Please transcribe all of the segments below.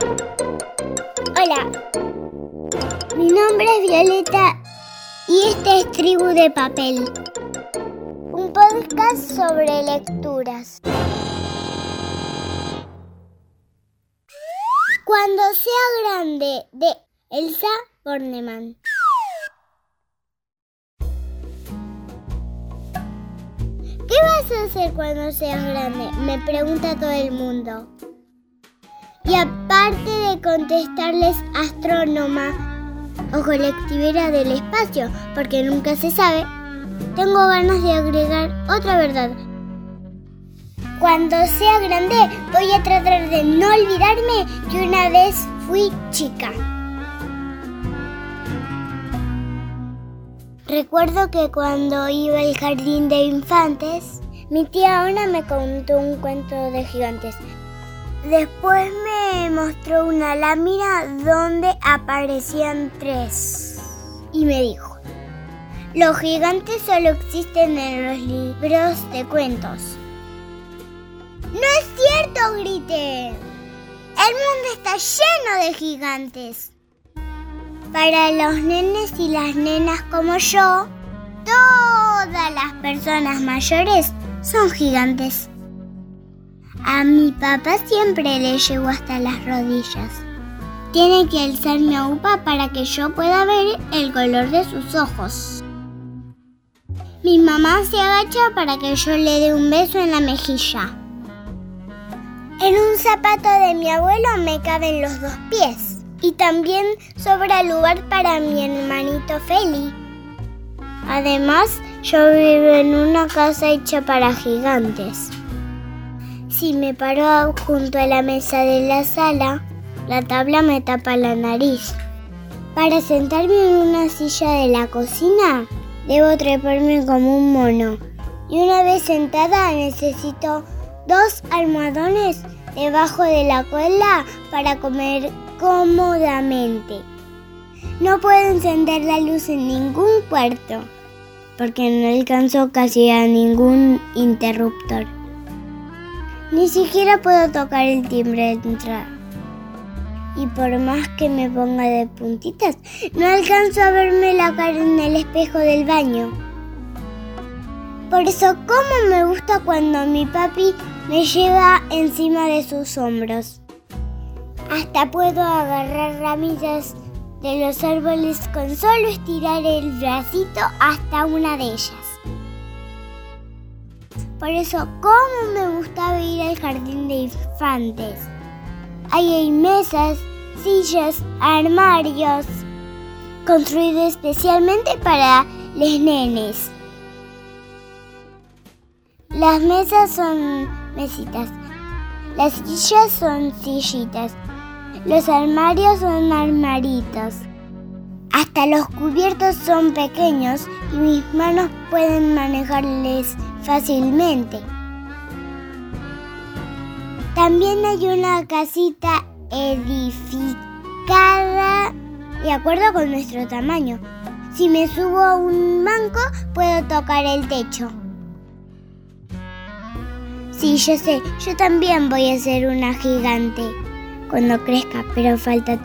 Hola, mi nombre es Violeta y este es Tribu de Papel, un podcast sobre lecturas. Cuando sea grande de Elsa Bornemann. ¿Qué vas a hacer cuando seas grande? Me pregunta todo el mundo. Y aparte de contestarles astrónoma o colectivera del espacio, porque nunca se sabe, tengo ganas de agregar otra verdad. Cuando sea grande voy a tratar de no olvidarme que una vez fui chica. Recuerdo que cuando iba al jardín de infantes, mi tía Ona me contó un cuento de gigantes. Después me mostró una lámina donde aparecían tres. Y me dijo, los gigantes solo existen en los libros de cuentos. ¡No es cierto! grité. El mundo está lleno de gigantes. Para los nenes y las nenas como yo, todas las personas mayores son gigantes. A mi papá siempre le llegó hasta las rodillas. Tiene que alzar mi upa para que yo pueda ver el color de sus ojos. Mi mamá se agacha para que yo le dé un beso en la mejilla. En un zapato de mi abuelo me caben los dos pies. Y también sobra lugar para mi hermanito Feli. Además, yo vivo en una casa hecha para gigantes. Si me paro junto a la mesa de la sala, la tabla me tapa la nariz. Para sentarme en una silla de la cocina, debo treparme como un mono. Y una vez sentada necesito dos almohadones debajo de la cola para comer cómodamente. No puedo encender la luz en ningún cuarto porque no alcanzo casi a ningún interruptor. Ni siquiera puedo tocar el timbre de entrada. Y por más que me ponga de puntitas, no alcanzo a verme la cara en el espejo del baño. Por eso, ¿cómo me gusta cuando mi papi me lleva encima de sus hombros? Hasta puedo agarrar ramillas de los árboles con solo estirar el bracito hasta una de ellas. Por eso, ¿cómo me gustaba ir al jardín de infantes? Ahí hay mesas, sillas, armarios, construidos especialmente para los nenes. Las mesas son mesitas, las sillas son sillitas los armarios son armaritos. Hasta los cubiertos son pequeños y mis manos pueden manejarles fácilmente. También hay una casita edificada de acuerdo con nuestro tamaño. Si me subo a un banco, puedo tocar el techo. Sí, yo sé, yo también voy a ser una gigante cuando crezca, pero falta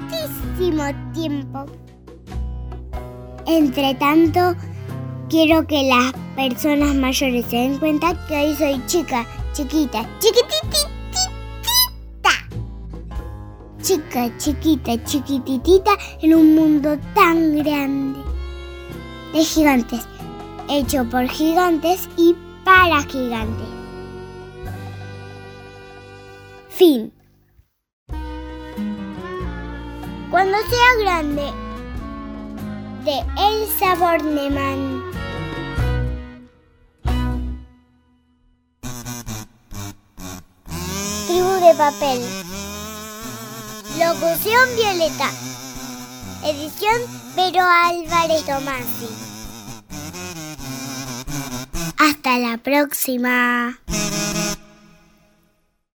tantísimo tiempo. Entre tanto, quiero que las personas mayores se den cuenta que hoy soy chica, chiquita, chiquititita. Chica, chiquita, chiquititita en un mundo tan grande. De gigantes, hecho por gigantes y para gigantes. Fin. Cuando sea grande, de Elsa Bornemann. Tribu de papel. Locución Violeta. Edición Pero Álvarez Tomasi. Hasta la próxima.